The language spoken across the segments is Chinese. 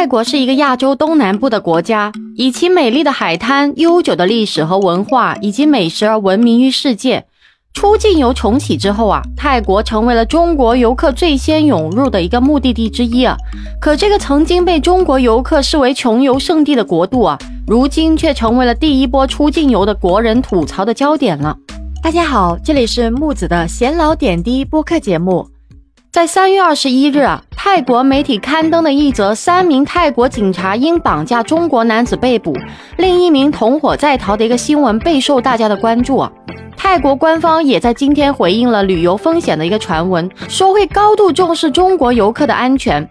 泰国是一个亚洲东南部的国家，以其美丽的海滩、悠久的历史和文化以及美食而闻名于世界。出境游重启之后啊，泰国成为了中国游客最先涌入的一个目的地之一啊。可这个曾经被中国游客视为穷游圣地的国度啊，如今却成为了第一波出境游的国人吐槽的焦点了。大家好，这里是木子的闲聊点滴播客节目。在三月二十一日啊，泰国媒体刊登的一则三名泰国警察因绑架中国男子被捕，另一名同伙在逃的一个新闻备受大家的关注啊。泰国官方也在今天回应了旅游风险的一个传闻，说会高度重视中国游客的安全。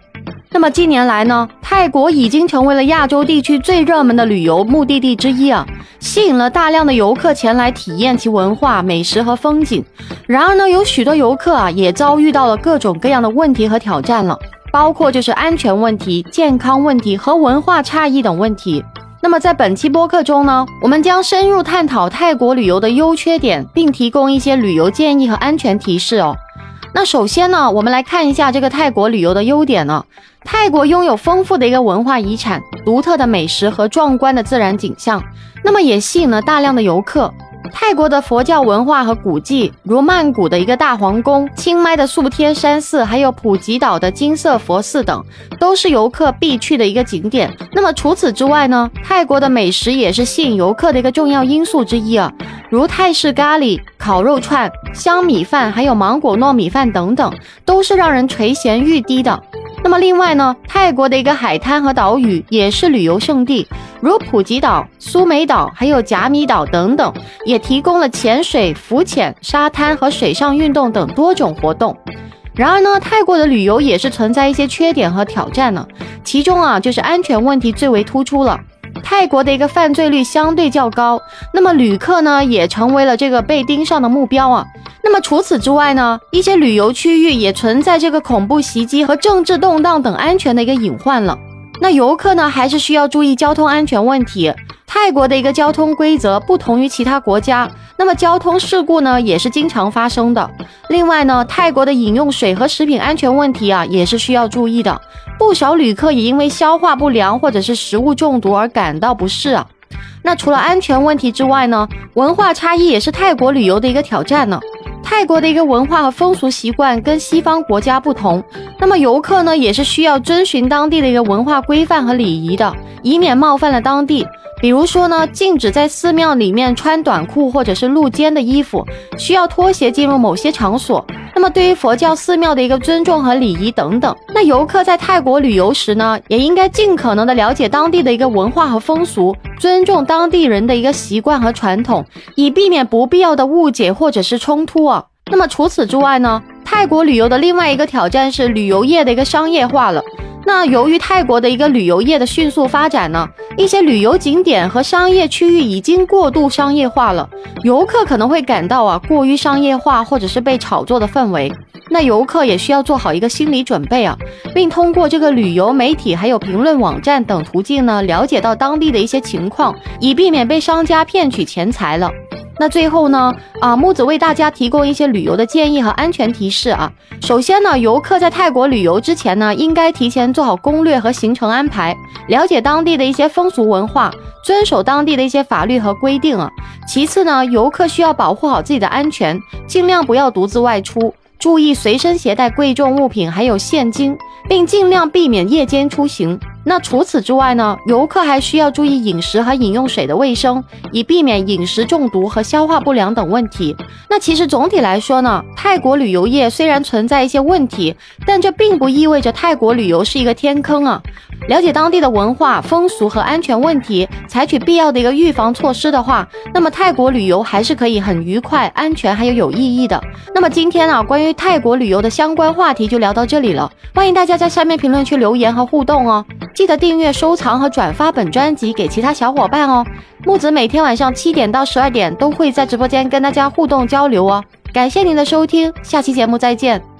那么近年来呢，泰国已经成为了亚洲地区最热门的旅游目的地之一啊，吸引了大量的游客前来体验其文化、美食和风景。然而呢，有许多游客啊，也遭遇到了各种各样的问题和挑战了，包括就是安全问题、健康问题和文化差异等问题。那么在本期播客中呢，我们将深入探讨泰国旅游的优缺点，并提供一些旅游建议和安全提示哦。那首先呢，我们来看一下这个泰国旅游的优点呢。泰国拥有丰富的一个文化遗产、独特的美食和壮观的自然景象，那么也吸引了大量的游客。泰国的佛教文化和古迹，如曼谷的一个大皇宫、清迈的素天山寺，还有普吉岛的金色佛寺等，都是游客必去的一个景点。那么除此之外呢，泰国的美食也是吸引游客的一个重要因素之一啊，如泰式咖喱、烤肉串、香米饭，还有芒果糯米饭等等，都是让人垂涎欲滴的。那么另外呢，泰国的一个海滩和岛屿也是旅游胜地，如普吉岛、苏梅岛，还有甲米岛等等，也提供了潜水、浮潜、沙滩和水上运动等多种活动。然而呢，泰国的旅游也是存在一些缺点和挑战呢，其中啊，就是安全问题最为突出了。泰国的一个犯罪率相对较高，那么旅客呢也成为了这个被盯上的目标啊。那么除此之外呢，一些旅游区域也存在这个恐怖袭击和政治动荡等安全的一个隐患了。那游客呢还是需要注意交通安全问题。泰国的一个交通规则不同于其他国家，那么交通事故呢也是经常发生的。另外呢，泰国的饮用水和食品安全问题啊也是需要注意的。不少旅客也因为消化不良或者是食物中毒而感到不适啊。那除了安全问题之外呢，文化差异也是泰国旅游的一个挑战呢。泰国的一个文化和风俗习惯跟西方国家不同，那么游客呢也是需要遵循当地的一个文化规范和礼仪的，以免冒犯了当地。比如说呢，禁止在寺庙里面穿短裤或者是露肩的衣服，需要脱鞋进入某些场所。那么对于佛教寺庙的一个尊重和礼仪等等，那游客在泰国旅游时呢，也应该尽可能的了解当地的一个文化和风俗，尊重当地人的一个习惯和传统，以避免不必要的误解或者是冲突啊。那么除此之外呢，泰国旅游的另外一个挑战是旅游业的一个商业化了。那由于泰国的一个旅游业的迅速发展呢，一些旅游景点和商业区域已经过度商业化了，游客可能会感到啊过于商业化或者是被炒作的氛围。那游客也需要做好一个心理准备啊，并通过这个旅游媒体还有评论网站等途径呢，了解到当地的一些情况，以避免被商家骗取钱财了。那最后呢，啊，木子为大家提供一些旅游的建议和安全提示啊。首先呢，游客在泰国旅游之前呢，应该提前做好攻略和行程安排，了解当地的一些风俗文化，遵守当地的一些法律和规定啊。其次呢，游客需要保护好自己的安全，尽量不要独自外出，注意随身携带贵重物品还有现金，并尽量避免夜间出行。那除此之外呢，游客还需要注意饮食和饮用水的卫生，以避免饮食中毒和消化不良等问题。那其实总体来说呢，泰国旅游业虽然存在一些问题，但这并不意味着泰国旅游是一个天坑啊。了解当地的文化风俗和安全问题，采取必要的一个预防措施的话，那么泰国旅游还是可以很愉快、安全还有有意义的。那么今天啊，关于泰国旅游的相关话题就聊到这里了，欢迎大家在下面评论区留言和互动哦。记得订阅、收藏和转发本专辑给其他小伙伴哦。木子每天晚上七点到十二点都会在直播间跟大家互动交流哦。感谢您的收听，下期节目再见。